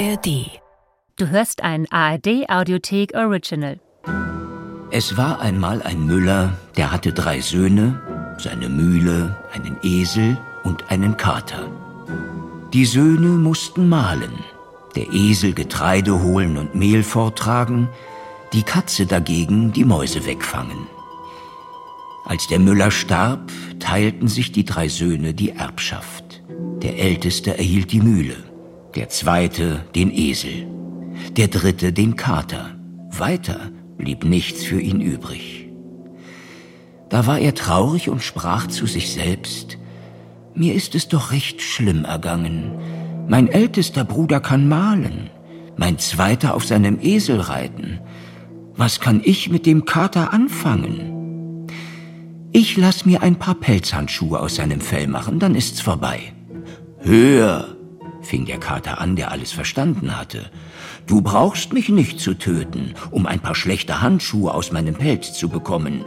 ARD. Du hörst ein ARD Audiothek Original. Es war einmal ein Müller, der hatte drei Söhne, seine Mühle, einen Esel und einen Kater. Die Söhne mussten mahlen, der Esel Getreide holen und Mehl vortragen, die Katze dagegen die Mäuse wegfangen. Als der Müller starb, teilten sich die drei Söhne die Erbschaft. Der Älteste erhielt die Mühle, der Zweite den Esel, der Dritte den Kater. Weiter blieb nichts für ihn übrig. Da war er traurig und sprach zu sich selbst, mir ist es doch recht schlimm ergangen. Mein ältester Bruder kann malen, mein zweiter auf seinem Esel reiten. Was kann ich mit dem Kater anfangen? Ich lass mir ein paar Pelzhandschuhe aus seinem Fell machen, dann ist's vorbei. Hör, fing der Kater an, der alles verstanden hatte. Du brauchst mich nicht zu töten, um ein paar schlechte Handschuhe aus meinem Pelz zu bekommen.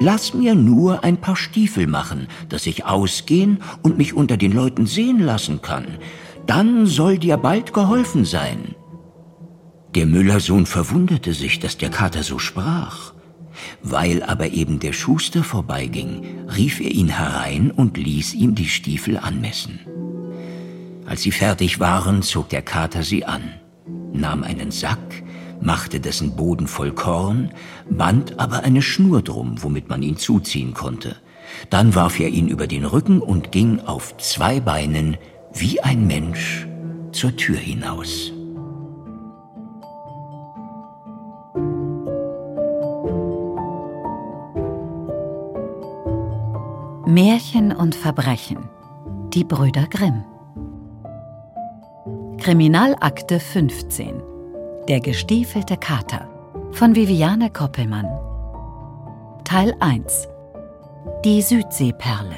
Lass mir nur ein paar Stiefel machen, dass ich ausgehen und mich unter den Leuten sehen lassen kann. Dann soll dir bald geholfen sein. Der Müllersohn verwunderte sich, dass der Kater so sprach. Weil aber eben der Schuster vorbeiging, rief er ihn herein und ließ ihm die Stiefel anmessen. Als sie fertig waren, zog der Kater sie an, nahm einen Sack, machte dessen Boden voll Korn, band aber eine Schnur drum, womit man ihn zuziehen konnte. Dann warf er ihn über den Rücken und ging auf zwei Beinen wie ein Mensch zur Tür hinaus. Märchen und Verbrechen. Die Brüder Grimm. Kriminalakte 15 Der gestiefelte Kater von Viviane Koppelmann Teil 1 Die Südseeperle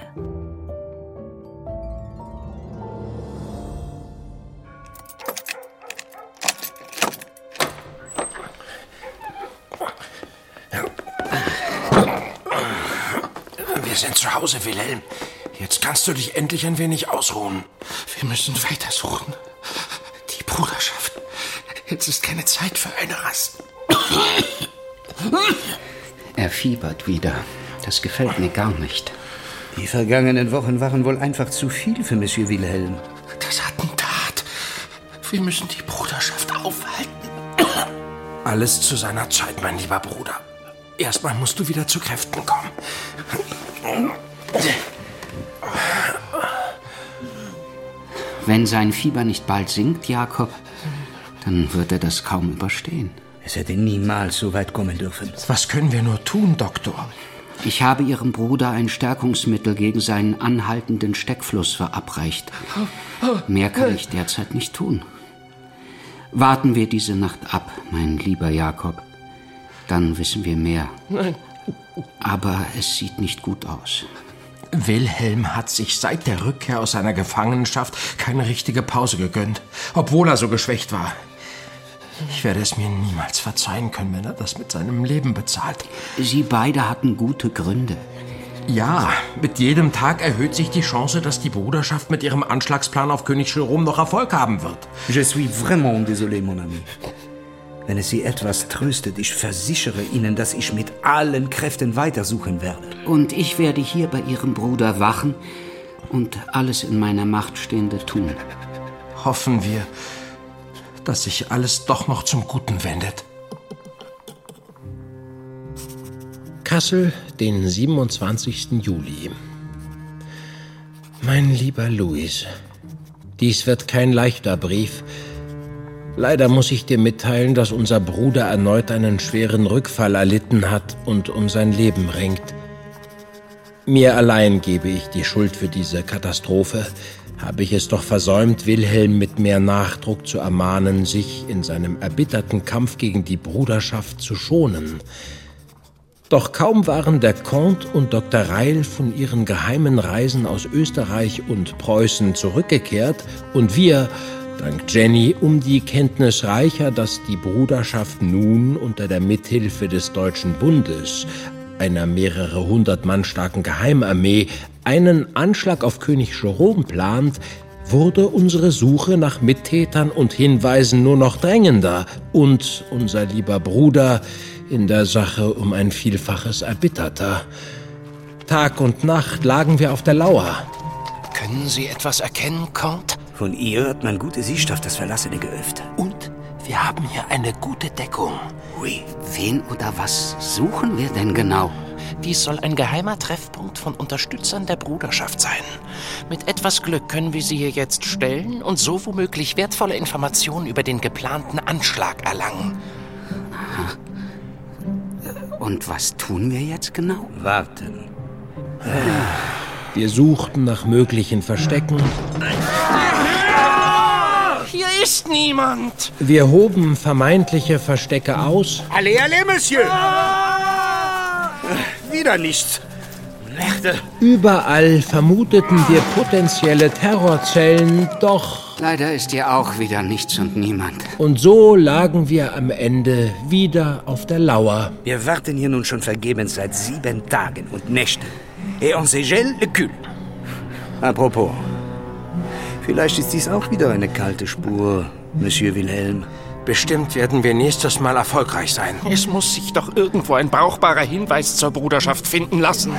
Wir sind zu Hause, Wilhelm. Jetzt kannst du dich endlich ein wenig ausruhen. Wir müssen weitersuchen. Bruderschaft. Jetzt ist keine Zeit für eine Rast. Er fiebert wieder. Das gefällt mir gar nicht. Die vergangenen Wochen waren wohl einfach zu viel für Monsieur Wilhelm. Das Attentat. Wir müssen die Bruderschaft aufhalten. Alles zu seiner Zeit, mein lieber Bruder. Erstmal musst du wieder zu Kräften kommen. Wenn sein Fieber nicht bald sinkt, Jakob, dann wird er das kaum überstehen. Es hätte niemals so weit kommen dürfen. Was können wir nur tun, Doktor? Ich habe Ihrem Bruder ein Stärkungsmittel gegen seinen anhaltenden Steckfluss verabreicht. Mehr kann ich derzeit nicht tun. Warten wir diese Nacht ab, mein lieber Jakob. Dann wissen wir mehr. Nein. Aber es sieht nicht gut aus. Wilhelm hat sich seit der Rückkehr aus seiner Gefangenschaft keine richtige Pause gegönnt, obwohl er so geschwächt war. Ich werde es mir niemals verzeihen können, wenn er das mit seinem Leben bezahlt. Sie beide hatten gute Gründe. Ja, mit jedem Tag erhöht sich die Chance, dass die Bruderschaft mit ihrem Anschlagsplan auf König Jerome noch Erfolg haben wird. Je suis vraiment désolé, mon ami. Wenn es Sie etwas tröstet, ich versichere Ihnen, dass ich mit allen Kräften weitersuchen werde. Und ich werde hier bei Ihrem Bruder wachen und alles in meiner Macht Stehende tun. Hoffen wir, dass sich alles doch noch zum Guten wendet. Kassel, den 27. Juli. Mein lieber Louis, dies wird kein leichter Brief. Leider muss ich dir mitteilen, dass unser Bruder erneut einen schweren Rückfall erlitten hat und um sein Leben ringt. Mir allein gebe ich die Schuld für diese Katastrophe. Habe ich es doch versäumt, Wilhelm mit mehr Nachdruck zu ermahnen, sich in seinem erbitterten Kampf gegen die Bruderschaft zu schonen. Doch kaum waren der Comte und Dr. Reil von ihren geheimen Reisen aus Österreich und Preußen zurückgekehrt und wir, dank Jenny, um die Kenntnis reicher, dass die Bruderschaft nun unter der Mithilfe des Deutschen Bundes, einer mehrere hundert Mann starken Geheimarmee, einen Anschlag auf König Jerome plant, wurde unsere Suche nach Mittätern und Hinweisen nur noch drängender und unser lieber Bruder in der Sache um ein Vielfaches erbitterter. Tag und Nacht lagen wir auf der Lauer. Können Sie etwas erkennen, Count? Von ihr hat man gute Sicht auf das verlassene Gehöft. Und wir haben hier eine gute Deckung. Ui. Wen oder was suchen wir denn genau? Dies soll ein geheimer Treffpunkt von Unterstützern der Bruderschaft sein. Mit etwas Glück können wir sie hier jetzt stellen und so womöglich wertvolle Informationen über den geplanten Anschlag erlangen. Und was tun wir jetzt genau? Warten. Wir suchten nach möglichen Verstecken. Hier ist niemand. Wir hoben vermeintliche Verstecke aus. Allez, allez, Monsieur! Wieder nichts. Merde. Überall vermuteten wir potenzielle Terrorzellen, doch Leider ist hier auch wieder nichts und niemand. und so lagen wir am Ende wieder auf der Lauer. Wir warten hier nun schon vergebens seit sieben Tagen und Nächten. Et on se gèle le cul. Apropos, vielleicht ist dies auch wieder eine kalte Spur, Monsieur Wilhelm. Bestimmt werden wir nächstes Mal erfolgreich sein. Es muss sich doch irgendwo ein brauchbarer Hinweis zur Bruderschaft finden lassen.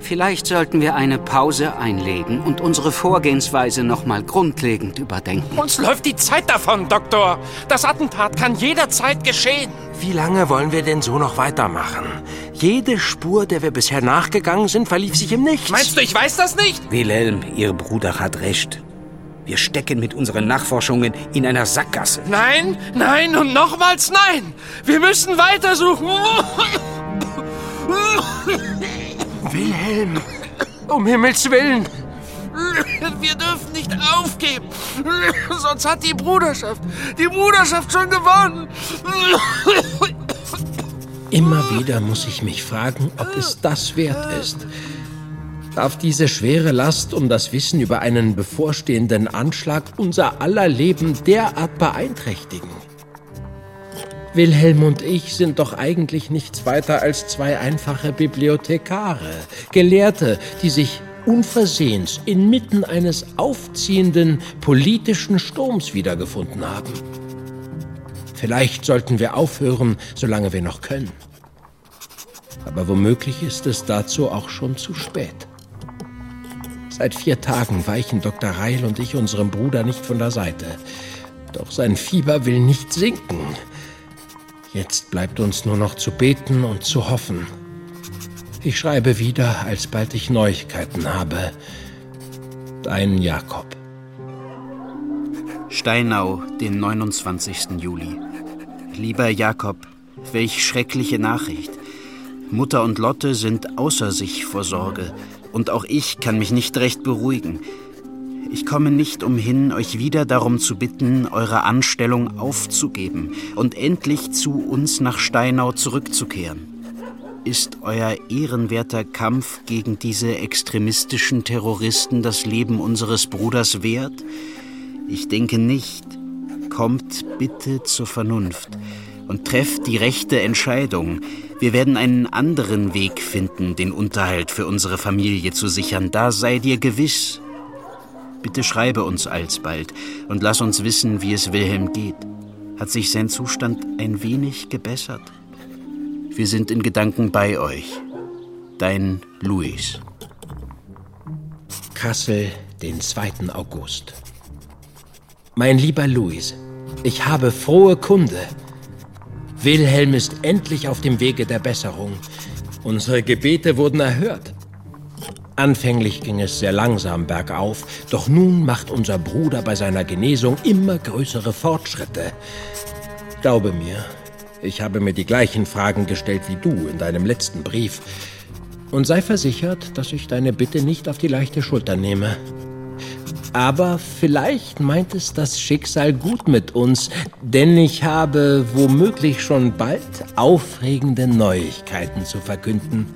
Vielleicht sollten wir eine Pause einlegen und unsere Vorgehensweise nochmal grundlegend überdenken. Uns läuft die Zeit davon, Doktor. Das Attentat kann jederzeit geschehen. Wie lange wollen wir denn so noch weitermachen? Jede Spur, der wir bisher nachgegangen sind, verlief sich im Nichts. Meinst du, ich weiß das nicht? Wilhelm, Ihr Bruder hat recht. Wir stecken mit unseren Nachforschungen in einer Sackgasse. Nein, nein und nochmals nein. Wir müssen weitersuchen. Wilhelm, um Himmels Willen. Wir dürfen nicht aufgeben. Sonst hat die Bruderschaft, die Bruderschaft schon gewonnen. Immer wieder muss ich mich fragen, ob es das wert ist. Darf diese schwere Last um das Wissen über einen bevorstehenden Anschlag unser aller Leben derart beeinträchtigen? Wilhelm und ich sind doch eigentlich nichts weiter als zwei einfache Bibliothekare, Gelehrte, die sich unversehens inmitten eines aufziehenden politischen Sturms wiedergefunden haben. Vielleicht sollten wir aufhören, solange wir noch können. Aber womöglich ist es dazu auch schon zu spät. Seit vier Tagen weichen Dr. Reil und ich unserem Bruder nicht von der Seite. Doch sein Fieber will nicht sinken. Jetzt bleibt uns nur noch zu beten und zu hoffen. Ich schreibe wieder, alsbald ich Neuigkeiten habe. Dein Jakob. Steinau, den 29. Juli. Lieber Jakob, welch schreckliche Nachricht. Mutter und Lotte sind außer sich vor Sorge, und auch ich kann mich nicht recht beruhigen. Ich komme nicht umhin, euch wieder darum zu bitten, eure Anstellung aufzugeben und endlich zu uns nach Steinau zurückzukehren. Ist euer ehrenwerter Kampf gegen diese extremistischen Terroristen das Leben unseres Bruders wert? Ich denke nicht. Kommt bitte zur Vernunft und trefft die rechte Entscheidung. Wir werden einen anderen Weg finden, den Unterhalt für unsere Familie zu sichern. Da sei dir gewiss. Bitte schreibe uns alsbald und lass uns wissen, wie es Wilhelm geht. Hat sich sein Zustand ein wenig gebessert? Wir sind in Gedanken bei euch. Dein Luis. Kassel, den 2. August. Mein lieber Luis, ich habe frohe Kunde. Wilhelm ist endlich auf dem Wege der Besserung. Unsere Gebete wurden erhört. Anfänglich ging es sehr langsam bergauf, doch nun macht unser Bruder bei seiner Genesung immer größere Fortschritte. Glaube mir, ich habe mir die gleichen Fragen gestellt wie du in deinem letzten Brief. Und sei versichert, dass ich deine Bitte nicht auf die leichte Schulter nehme. Aber vielleicht meint es das Schicksal gut mit uns, denn ich habe womöglich schon bald aufregende Neuigkeiten zu verkünden.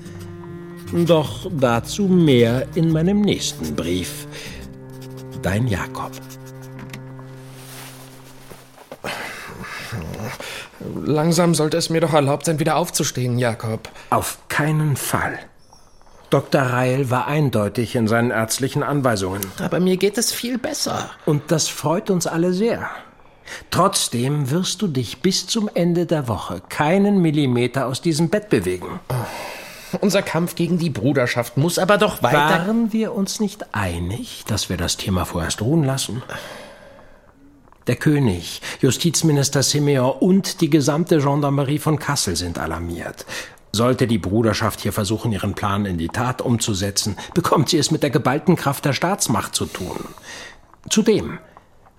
Doch dazu mehr in meinem nächsten Brief. Dein Jakob. Langsam sollte es mir doch erlaubt sein, wieder aufzustehen, Jakob. Auf keinen Fall. Dr. Reil war eindeutig in seinen ärztlichen Anweisungen. Aber mir geht es viel besser. Und das freut uns alle sehr. Trotzdem wirst du dich bis zum Ende der Woche keinen Millimeter aus diesem Bett bewegen. Unser Kampf gegen die Bruderschaft muss aber doch weiter. Waren wir uns nicht einig, dass wir das Thema vorerst ruhen lassen? Der König, Justizminister Simeon und die gesamte Gendarmerie von Kassel sind alarmiert. Sollte die Bruderschaft hier versuchen, ihren Plan in die Tat umzusetzen, bekommt sie es mit der geballten Kraft der Staatsmacht zu tun. Zudem,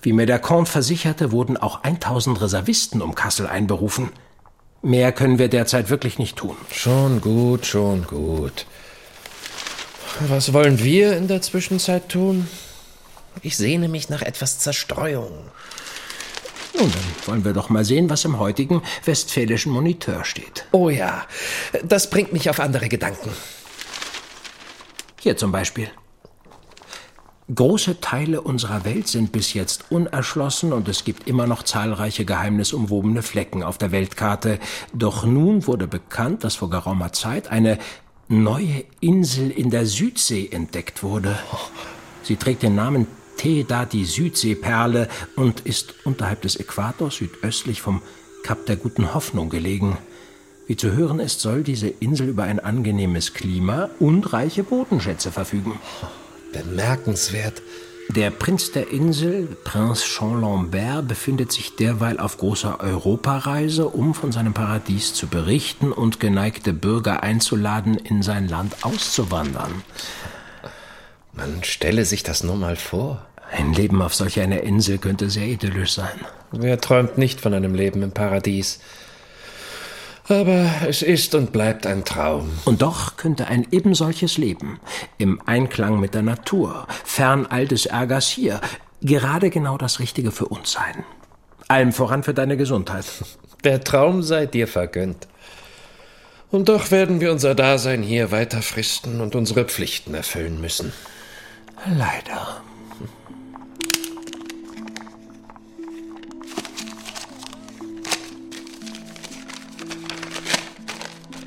wie mir der Comte versicherte, wurden auch 1000 Reservisten um Kassel einberufen. Mehr können wir derzeit wirklich nicht tun. Schon gut, schon gut. Was wollen wir in der Zwischenzeit tun? Ich sehne mich nach etwas Zerstreuung. Nun, dann wollen wir doch mal sehen, was im heutigen westfälischen Moniteur steht. Oh ja, das bringt mich auf andere Gedanken. Hier zum Beispiel. Große Teile unserer Welt sind bis jetzt unerschlossen und es gibt immer noch zahlreiche geheimnisumwobene Flecken auf der Weltkarte. Doch nun wurde bekannt, dass vor geraumer Zeit eine neue Insel in der Südsee entdeckt wurde. Sie trägt den Namen Teda, die Südseeperle, und ist unterhalb des Äquators südöstlich vom Kap der Guten Hoffnung gelegen. Wie zu hören ist, soll diese Insel über ein angenehmes Klima und reiche Bodenschätze verfügen. Bemerkenswert. Der Prinz der Insel, Prinz Jean Lambert, befindet sich derweil auf großer Europareise, um von seinem Paradies zu berichten und geneigte Bürger einzuladen, in sein Land auszuwandern. Man stelle sich das nur mal vor. Ein Leben auf solch einer Insel könnte sehr idyllisch sein. Wer träumt nicht von einem Leben im Paradies? Aber es ist und bleibt ein Traum. Und doch könnte ein ebensolches Leben, im Einklang mit der Natur, fern all des Ärgers hier, gerade genau das Richtige für uns sein. Allem voran für deine Gesundheit. Der Traum sei dir vergönnt. Und doch werden wir unser Dasein hier weiter fristen und unsere Pflichten erfüllen müssen. Leider.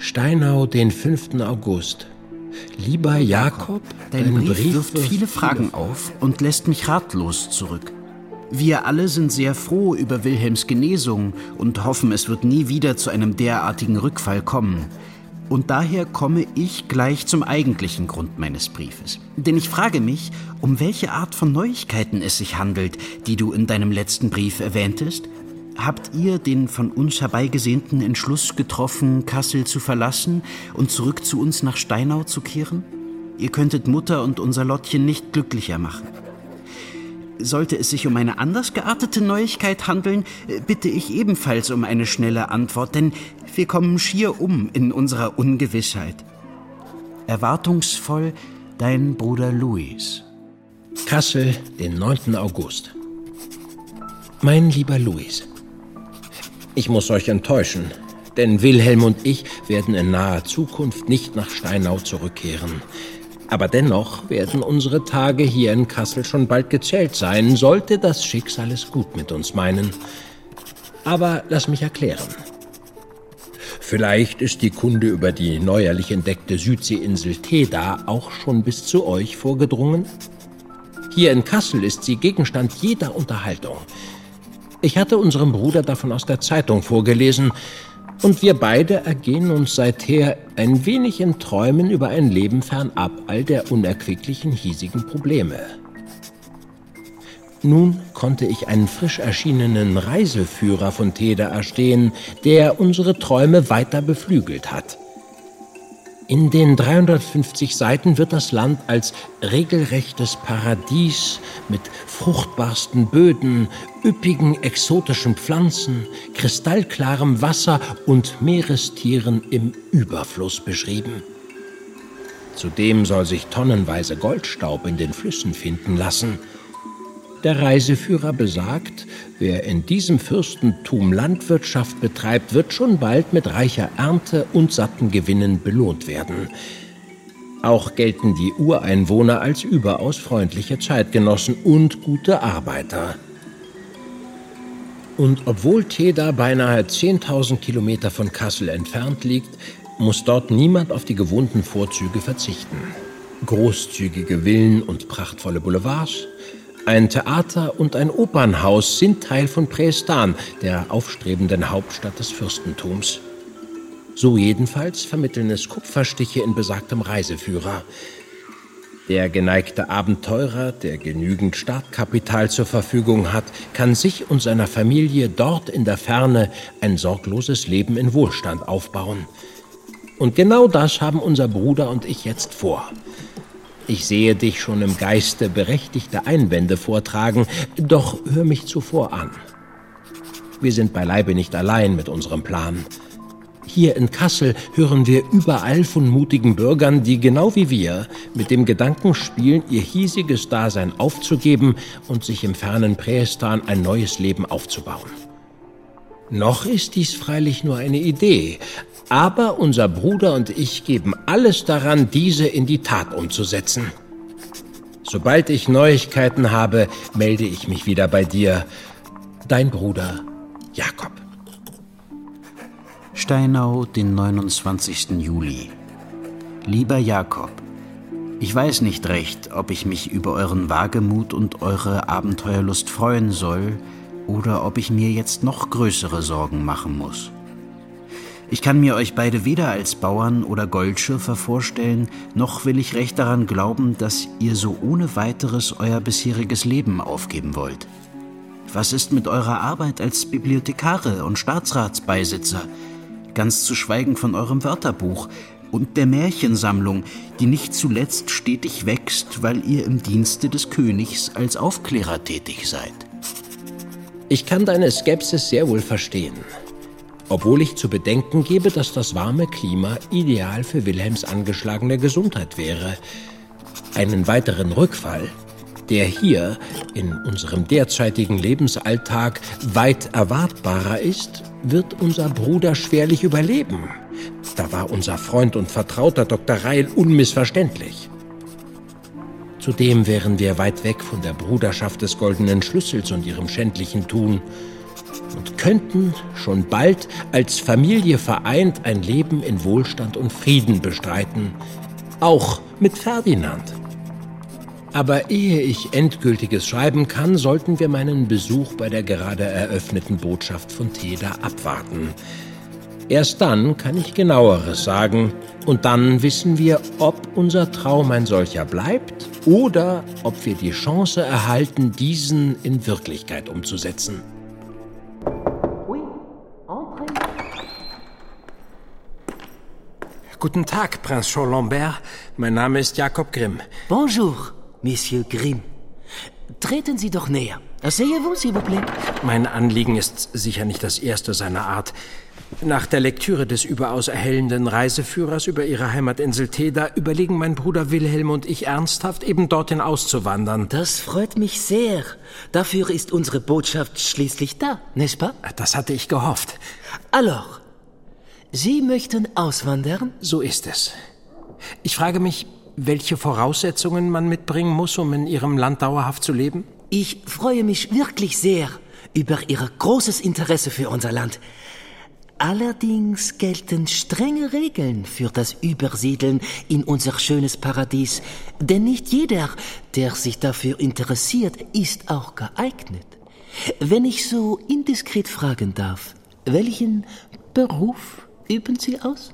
Steinau, den 5. August. Lieber Jakob, dein Brief wirft viele Fragen auf und lässt mich ratlos zurück. Wir alle sind sehr froh über Wilhelms Genesung und hoffen, es wird nie wieder zu einem derartigen Rückfall kommen. Und daher komme ich gleich zum eigentlichen Grund meines Briefes. Denn ich frage mich, um welche Art von Neuigkeiten es sich handelt, die du in deinem letzten Brief erwähntest. Habt ihr den von uns herbeigesehnten Entschluss getroffen, Kassel zu verlassen und zurück zu uns nach Steinau zu kehren? Ihr könntet Mutter und unser Lottchen nicht glücklicher machen. Sollte es sich um eine anders geartete Neuigkeit handeln, bitte ich ebenfalls um eine schnelle Antwort, denn wir kommen schier um in unserer Ungewissheit. Erwartungsvoll dein Bruder Louis. Kassel, den 9. August. Mein lieber Louis, ich muss euch enttäuschen, denn Wilhelm und ich werden in naher Zukunft nicht nach Steinau zurückkehren. Aber dennoch werden unsere Tage hier in Kassel schon bald gezählt sein, sollte das Schicksal es gut mit uns meinen. Aber lass mich erklären. Vielleicht ist die Kunde über die neuerlich entdeckte Südseeinsel Teda auch schon bis zu euch vorgedrungen? Hier in Kassel ist sie Gegenstand jeder Unterhaltung. Ich hatte unserem Bruder davon aus der Zeitung vorgelesen, und wir beide ergehen uns seither ein wenig in Träumen über ein Leben fernab all der unerquicklichen hiesigen Probleme. Nun konnte ich einen frisch erschienenen Reiseführer von Teda erstehen, der unsere Träume weiter beflügelt hat. In den 350 Seiten wird das Land als regelrechtes Paradies mit fruchtbarsten Böden, üppigen exotischen Pflanzen, kristallklarem Wasser und Meerestieren im Überfluss beschrieben. Zudem soll sich tonnenweise Goldstaub in den Flüssen finden lassen – der Reiseführer besagt, wer in diesem Fürstentum Landwirtschaft betreibt, wird schon bald mit reicher Ernte und satten Gewinnen belohnt werden. Auch gelten die Ureinwohner als überaus freundliche Zeitgenossen und gute Arbeiter. Und obwohl Teda beinahe 10.000 Kilometer von Kassel entfernt liegt, muss dort niemand auf die gewohnten Vorzüge verzichten. Großzügige Villen und prachtvolle Boulevards, ein Theater und ein Opernhaus sind Teil von Prästan, der aufstrebenden Hauptstadt des Fürstentums. So jedenfalls vermitteln es Kupferstiche in besagtem Reiseführer. Der geneigte Abenteurer, der genügend Startkapital zur Verfügung hat, kann sich und seiner Familie dort in der Ferne ein sorgloses Leben in Wohlstand aufbauen. Und genau das haben unser Bruder und ich jetzt vor. Ich sehe dich schon im Geiste berechtigte Einwände vortragen, doch hör mich zuvor an. Wir sind beileibe nicht allein mit unserem Plan. Hier in Kassel hören wir überall von mutigen Bürgern, die genau wie wir mit dem Gedanken spielen, ihr hiesiges Dasein aufzugeben und sich im fernen Prästan ein neues Leben aufzubauen. Noch ist dies freilich nur eine Idee, aber unser Bruder und ich geben alles daran, diese in die Tat umzusetzen. Sobald ich Neuigkeiten habe, melde ich mich wieder bei dir. Dein Bruder Jakob. Steinau, den 29. Juli. Lieber Jakob, ich weiß nicht recht, ob ich mich über euren Wagemut und eure Abenteuerlust freuen soll oder ob ich mir jetzt noch größere Sorgen machen muss. Ich kann mir euch beide weder als Bauern oder Goldschürfer vorstellen, noch will ich recht daran glauben, dass ihr so ohne weiteres euer bisheriges Leben aufgeben wollt. Was ist mit eurer Arbeit als Bibliothekare und Staatsratsbeisitzer? ganz zu schweigen von eurem Wörterbuch und der Märchensammlung, die nicht zuletzt stetig wächst, weil ihr im Dienste des Königs als Aufklärer tätig seid. Ich kann deine Skepsis sehr wohl verstehen, obwohl ich zu bedenken gebe, dass das warme Klima ideal für Wilhelms angeschlagene Gesundheit wäre. Einen weiteren Rückfall der hier in unserem derzeitigen Lebensalltag weit erwartbarer ist, wird unser Bruder schwerlich überleben. Da war unser Freund und Vertrauter Dr. Reil unmissverständlich. Zudem wären wir weit weg von der Bruderschaft des goldenen Schlüssels und ihrem schändlichen Tun und könnten schon bald als Familie vereint ein Leben in Wohlstand und Frieden bestreiten, auch mit Ferdinand. Aber ehe ich endgültiges schreiben kann, sollten wir meinen Besuch bei der gerade eröffneten Botschaft von Teda abwarten. Erst dann kann ich genaueres sagen und dann wissen wir, ob unser Traum ein solcher bleibt oder ob wir die Chance erhalten, diesen in Wirklichkeit umzusetzen. Guten Tag, Prinz Chaud-Lambert. Mein Name ist Jakob Grimm. Bonjour. Monsieur Grimm. Treten Sie doch näher. Asseyez-vous, s'il vous plaît. Mein Anliegen ist sicher nicht das erste seiner Art. Nach der Lektüre des überaus erhellenden Reiseführers über Ihre Heimatinsel Teda überlegen mein Bruder Wilhelm und ich ernsthaft, eben dorthin auszuwandern. Das freut mich sehr. Dafür ist unsere Botschaft schließlich da, n'est-ce pas? Das hatte ich gehofft. Alors, Sie möchten auswandern? So ist es. Ich frage mich, welche Voraussetzungen man mitbringen muss, um in Ihrem Land dauerhaft zu leben? Ich freue mich wirklich sehr über Ihr großes Interesse für unser Land. Allerdings gelten strenge Regeln für das Übersiedeln in unser schönes Paradies, denn nicht jeder, der sich dafür interessiert, ist auch geeignet. Wenn ich so indiskret fragen darf, welchen Beruf üben Sie aus?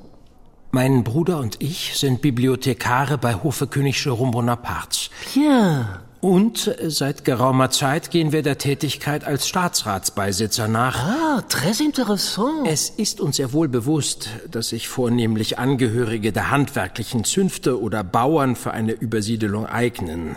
Mein Bruder und ich sind Bibliothekare bei Hofe König Jérôme Bonapartes. Ja. Und äh, seit geraumer Zeit gehen wir der Tätigkeit als Staatsratsbeisitzer nach. Ah, très intéressant. Es ist uns sehr wohl bewusst, dass sich vornehmlich Angehörige der handwerklichen Zünfte oder Bauern für eine Übersiedelung eignen.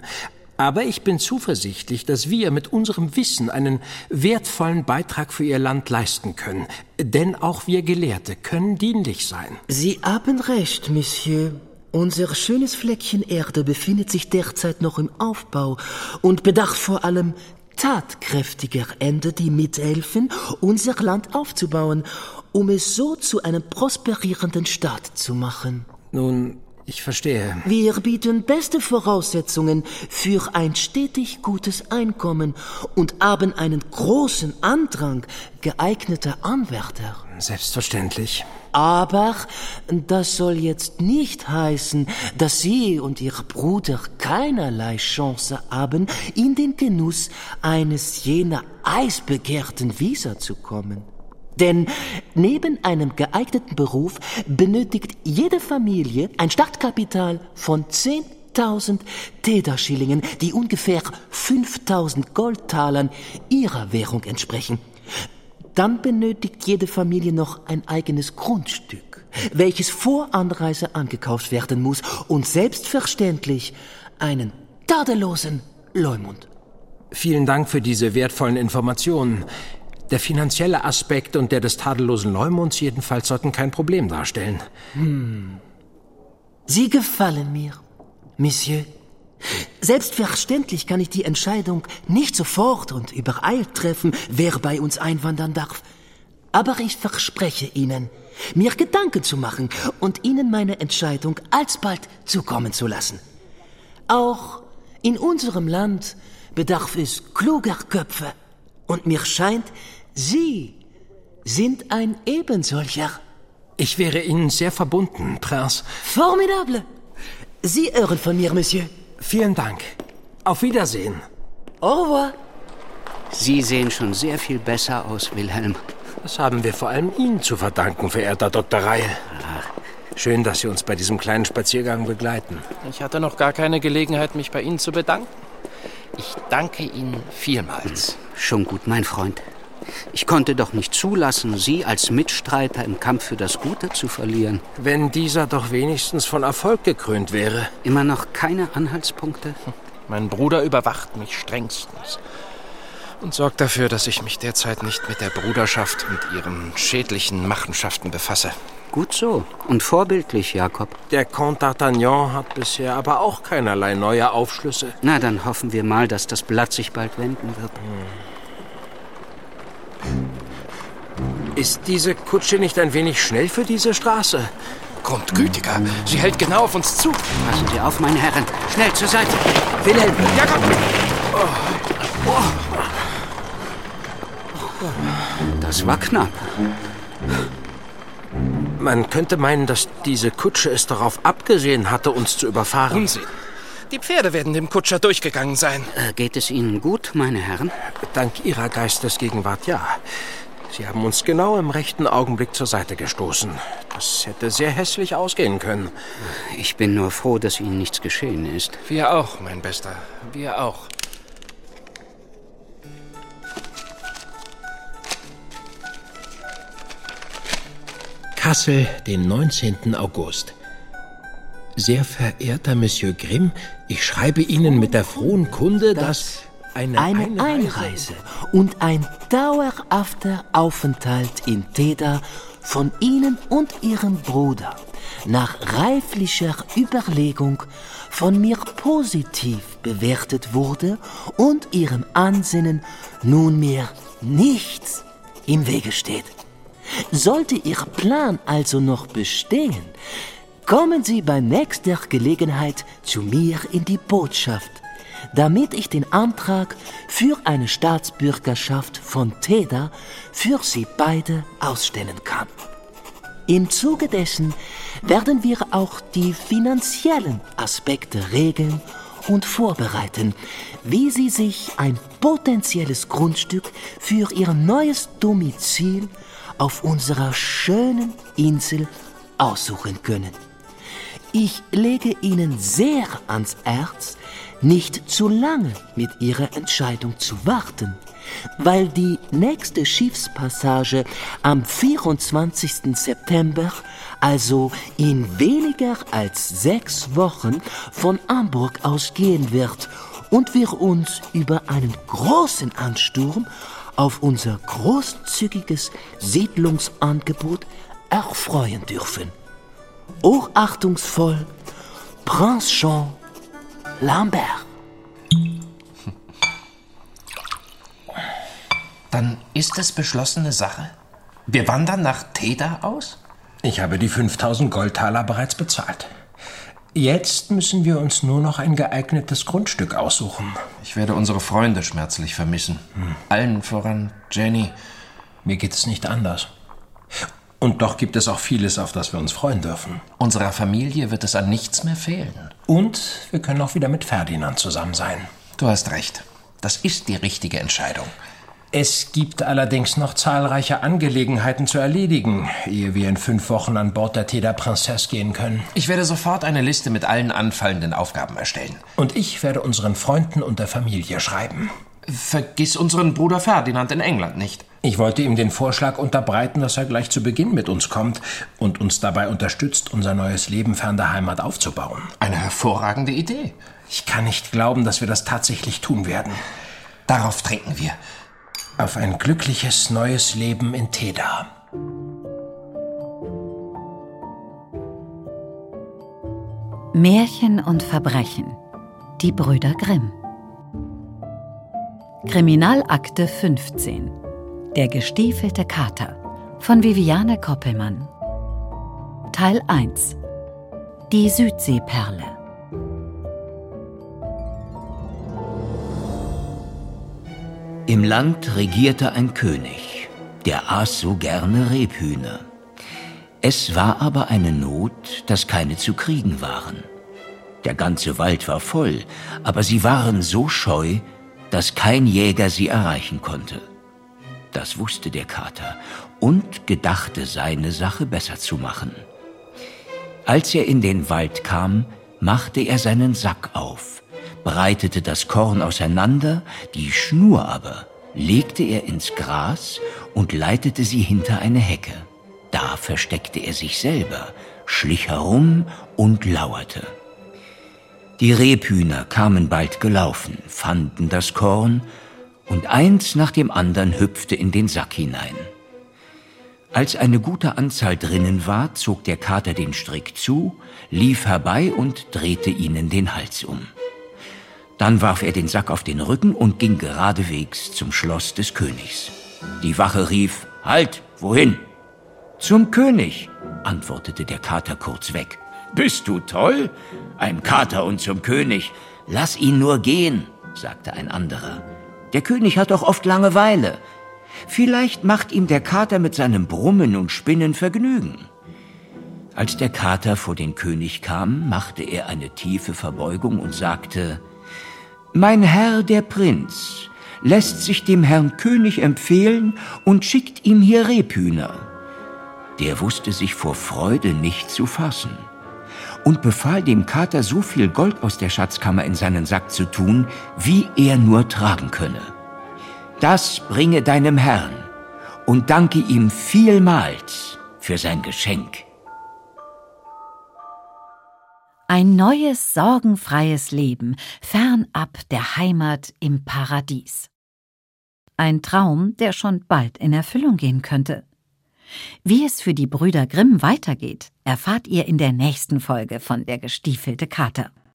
Aber ich bin zuversichtlich, dass wir mit unserem Wissen einen wertvollen Beitrag für Ihr Land leisten können. Denn auch wir Gelehrte können dienlich sein. Sie haben recht, Monsieur. Unser schönes Fleckchen Erde befindet sich derzeit noch im Aufbau und bedarf vor allem tatkräftiger Ende, die mithelfen, unser Land aufzubauen, um es so zu einem prosperierenden Staat zu machen. Nun, ich verstehe. Wir bieten beste Voraussetzungen für ein stetig gutes Einkommen und haben einen großen Andrang geeigneter Anwärter. Selbstverständlich. Aber das soll jetzt nicht heißen, dass Sie und Ihr Bruder keinerlei Chance haben, in den Genuss eines jener eisbegehrten Visa zu kommen. Denn neben einem geeigneten Beruf benötigt jede Familie ein Startkapital von 10.000 Teda-Schillingen, die ungefähr 5.000 Goldtalern ihrer Währung entsprechen. Dann benötigt jede Familie noch ein eigenes Grundstück, welches vor Anreise angekauft werden muss und selbstverständlich einen tadellosen Leumund. Vielen Dank für diese wertvollen Informationen. Der finanzielle Aspekt und der des tadellosen Leumunds jedenfalls sollten kein Problem darstellen. Hm. Sie gefallen mir, Monsieur. Selbstverständlich kann ich die Entscheidung nicht sofort und übereilt treffen, wer bei uns einwandern darf. Aber ich verspreche Ihnen, mir Gedanken zu machen und Ihnen meine Entscheidung alsbald zukommen zu lassen. Auch in unserem Land bedarf es kluger Köpfe. Und mir scheint, Sie sind ein ebensolcher. Ich wäre Ihnen sehr verbunden, Prince. Formidable. Sie hören von mir, Monsieur. Vielen Dank. Auf Wiedersehen. Au revoir. Sie sehen schon sehr viel besser aus, Wilhelm. Das haben wir vor allem Ihnen zu verdanken, verehrter Dr. Reil. Schön, dass Sie uns bei diesem kleinen Spaziergang begleiten. Ich hatte noch gar keine Gelegenheit, mich bei Ihnen zu bedanken. Ich danke Ihnen vielmals. Schon gut, mein Freund. Ich konnte doch nicht zulassen, Sie als Mitstreiter im Kampf für das Gute zu verlieren. Wenn dieser doch wenigstens von Erfolg gekrönt wäre. Immer noch keine Anhaltspunkte? Mein Bruder überwacht mich strengstens und sorgt dafür, dass ich mich derzeit nicht mit der Bruderschaft und ihren schädlichen Machenschaften befasse. Gut so und vorbildlich, Jakob. Der Comte d'Artagnan hat bisher aber auch keinerlei neue Aufschlüsse. Na, dann hoffen wir mal, dass das Blatt sich bald wenden wird. Ist diese Kutsche nicht ein wenig schnell für diese Straße? Grundgütiger, sie hält genau auf uns zu. Passen Sie auf, meine Herren. Schnell zur Seite. Wilhelm. Jakob! Oh. Das war knapp. Man könnte meinen, dass diese Kutsche es darauf abgesehen hatte, uns zu überfahren. Unsinn. Die Pferde werden dem Kutscher durchgegangen sein. Äh, geht es Ihnen gut, meine Herren? Dank Ihrer Geistesgegenwart ja. Sie haben uns genau im rechten Augenblick zur Seite gestoßen. Das hätte sehr hässlich ausgehen können. Ich bin nur froh, dass Ihnen nichts geschehen ist. Wir auch, mein Bester. Wir auch. Kassel, den 19. August. Sehr verehrter Monsieur Grimm, ich schreibe Ihnen mit der frohen Kunde, dass eine, eine Einreise und ein dauerhafter Aufenthalt in Teda von Ihnen und Ihrem Bruder nach reiflicher Überlegung von mir positiv bewertet wurde und Ihrem Ansinnen nunmehr nichts im Wege steht. Sollte Ihr Plan also noch bestehen, kommen Sie bei nächster Gelegenheit zu mir in die Botschaft, damit ich den Antrag für eine Staatsbürgerschaft von Teda für Sie beide ausstellen kann. Im Zuge dessen werden wir auch die finanziellen Aspekte regeln und vorbereiten, wie Sie sich ein potenzielles Grundstück für Ihr neues Domizil auf unserer schönen Insel aussuchen können. Ich lege Ihnen sehr ans Herz, nicht zu lange mit Ihrer Entscheidung zu warten, weil die nächste Schiffspassage am 24. September, also in weniger als sechs Wochen, von Hamburg ausgehen wird und wir uns über einen großen Ansturm auf unser großzügiges Siedlungsangebot erfreuen dürfen. Hochachtungsvoll, Prince Jean Lambert. Dann ist es beschlossene Sache. Wir wandern nach Teda aus? Ich habe die 5000 Goldtaler bereits bezahlt. Jetzt müssen wir uns nur noch ein geeignetes Grundstück aussuchen. Ich werde unsere Freunde schmerzlich vermissen. Hm. Allen voran Jenny. Mir geht es nicht anders. Und doch gibt es auch vieles, auf das wir uns freuen dürfen. Unserer Familie wird es an nichts mehr fehlen. Und wir können auch wieder mit Ferdinand zusammen sein. Du hast recht. Das ist die richtige Entscheidung. Es gibt allerdings noch zahlreiche Angelegenheiten zu erledigen, ehe wir in fünf Wochen an Bord der Teda Princesse gehen können. Ich werde sofort eine Liste mit allen anfallenden Aufgaben erstellen. Und ich werde unseren Freunden und der Familie schreiben. Vergiss unseren Bruder Ferdinand in England nicht. Ich wollte ihm den Vorschlag unterbreiten, dass er gleich zu Beginn mit uns kommt und uns dabei unterstützt, unser neues Leben fern der Heimat aufzubauen. Eine hervorragende Idee. Ich kann nicht glauben, dass wir das tatsächlich tun werden. Darauf trinken wir. Auf ein glückliches neues Leben in Teda. Märchen und Verbrechen. Die Brüder Grimm. Kriminalakte 15. Der gestiefelte Kater von Viviane Koppelmann. Teil 1. Die Südseeperle. Im Land regierte ein König, der aß so gerne Rebhühner. Es war aber eine Not, dass keine zu kriegen waren. Der ganze Wald war voll, aber sie waren so scheu, dass kein Jäger sie erreichen konnte. Das wusste der Kater und gedachte, seine Sache besser zu machen. Als er in den Wald kam, machte er seinen Sack auf, breitete das Korn auseinander, die Schnur aber legte er ins Gras und leitete sie hinter eine Hecke. Da versteckte er sich selber, schlich herum und lauerte. Die Rebhühner kamen bald gelaufen, fanden das Korn, und eins nach dem andern hüpfte in den Sack hinein. Als eine gute Anzahl drinnen war, zog der Kater den Strick zu, lief herbei und drehte ihnen den Hals um. Dann warf er den Sack auf den Rücken und ging geradewegs zum Schloss des Königs. Die Wache rief, Halt, wohin? Zum König, antwortete der Kater kurz weg. Bist du toll? Ein Kater und zum König. Lass ihn nur gehen, sagte ein anderer. Der König hat doch oft Langeweile. Vielleicht macht ihm der Kater mit seinem Brummen und Spinnen Vergnügen. Als der Kater vor den König kam, machte er eine tiefe Verbeugung und sagte, Mein Herr der Prinz lässt sich dem Herrn König empfehlen und schickt ihm hier Rebhühner. Der wusste sich vor Freude nicht zu fassen und befahl dem Kater so viel Gold aus der Schatzkammer in seinen Sack zu tun, wie er nur tragen könne. Das bringe deinem Herrn und danke ihm vielmals für sein Geschenk. Ein neues, sorgenfreies Leben, fernab der Heimat im Paradies. Ein Traum, der schon bald in Erfüllung gehen könnte. Wie es für die Brüder Grimm weitergeht, erfahrt ihr in der nächsten Folge von Der gestiefelte Kater.